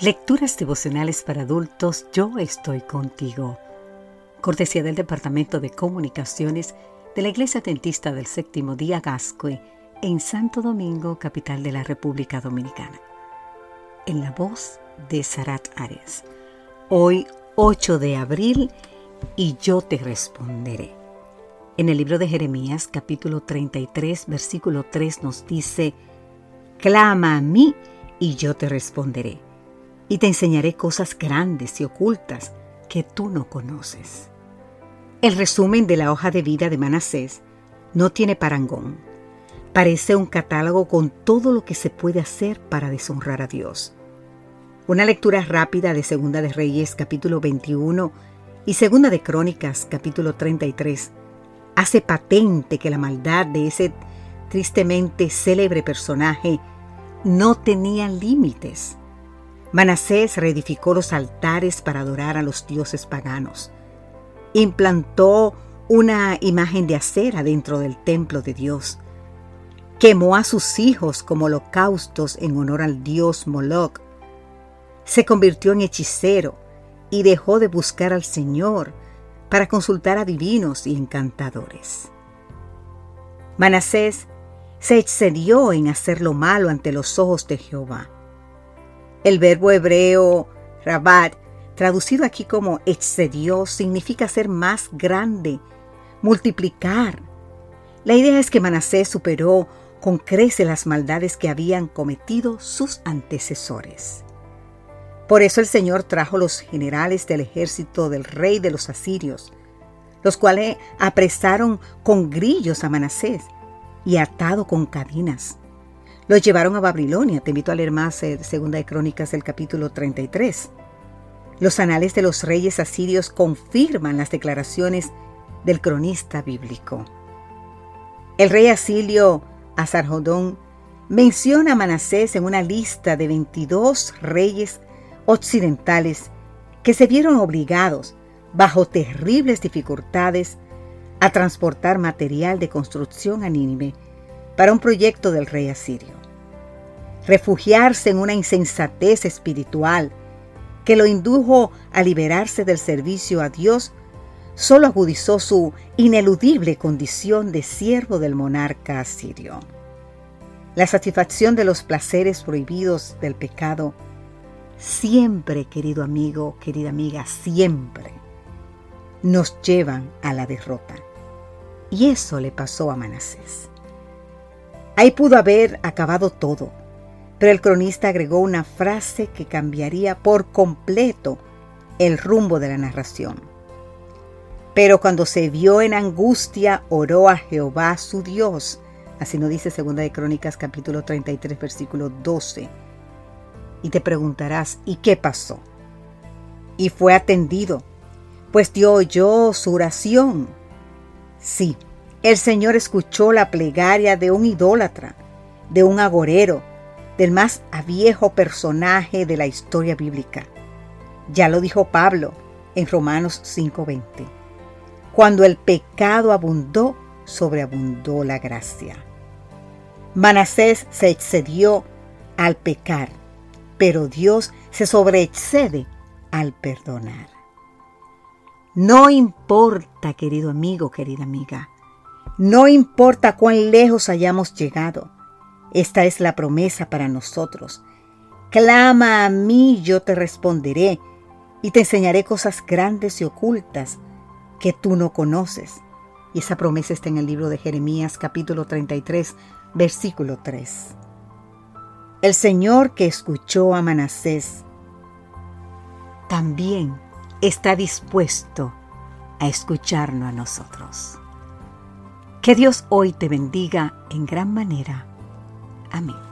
Lecturas devocionales para adultos, yo estoy contigo. Cortesía del Departamento de Comunicaciones de la Iglesia Dentista del Séptimo Día Gascue en Santo Domingo, capital de la República Dominicana. En la voz de Sarat Ares. Hoy 8 de abril y yo te responderé. En el libro de Jeremías capítulo 33 versículo 3 nos dice, Clama a mí y yo te responderé y te enseñaré cosas grandes y ocultas que tú no conoces. El resumen de la hoja de vida de Manasés no tiene parangón. Parece un catálogo con todo lo que se puede hacer para deshonrar a Dios. Una lectura rápida de Segunda de Reyes capítulo 21 y Segunda de Crónicas capítulo 33 hace patente que la maldad de ese tristemente célebre personaje no tenía límites. Manasés reedificó los altares para adorar a los dioses paganos. Implantó una imagen de acera dentro del templo de Dios. Quemó a sus hijos como holocaustos en honor al dios Moloch. Se convirtió en hechicero y dejó de buscar al Señor para consultar a divinos y encantadores. Manasés se excedió en hacer lo malo ante los ojos de Jehová el verbo hebreo rabat, traducido aquí como excedió, significa ser más grande, multiplicar. La idea es que Manasés superó con crece las maldades que habían cometido sus antecesores. Por eso el Señor trajo los generales del ejército del rey de los asirios, los cuales apresaron con grillos a Manasés y atado con cadenas. Los llevaron a Babilonia. Te invito a leer más eh, Segunda de Crónicas del capítulo 33. Los anales de los reyes asirios confirman las declaraciones del cronista bíblico. El rey asirio Azarjodón menciona a Manasés en una lista de 22 reyes occidentales que se vieron obligados, bajo terribles dificultades, a transportar material de construcción a Nínive para un proyecto del rey asirio refugiarse en una insensatez espiritual que lo indujo a liberarse del servicio a Dios, solo agudizó su ineludible condición de siervo del monarca asirio. La satisfacción de los placeres prohibidos del pecado siempre, querido amigo, querida amiga, siempre nos llevan a la derrota. Y eso le pasó a Manasés. Ahí pudo haber acabado todo, pero el cronista agregó una frase que cambiaría por completo el rumbo de la narración. Pero cuando se vio en angustia, oró a Jehová su Dios. Así nos dice 2 de Crónicas capítulo 33 versículo 12. Y te preguntarás, ¿y qué pasó? Y fue atendido, pues Dios oyó su oración. Sí, el Señor escuchó la plegaria de un idólatra, de un agorero, del más viejo personaje de la historia bíblica. Ya lo dijo Pablo en Romanos 5:20. Cuando el pecado abundó, sobreabundó la gracia. Manasés se excedió al pecar, pero Dios se sobreexcede al perdonar. No importa, querido amigo, querida amiga, no importa cuán lejos hayamos llegado, esta es la promesa para nosotros. Clama a mí, yo te responderé, y te enseñaré cosas grandes y ocultas que tú no conoces. Y esa promesa está en el libro de Jeremías capítulo 33, versículo 3. El Señor que escuchó a Manasés también está dispuesto a escucharnos a nosotros. Que Dios hoy te bendiga en gran manera Amén.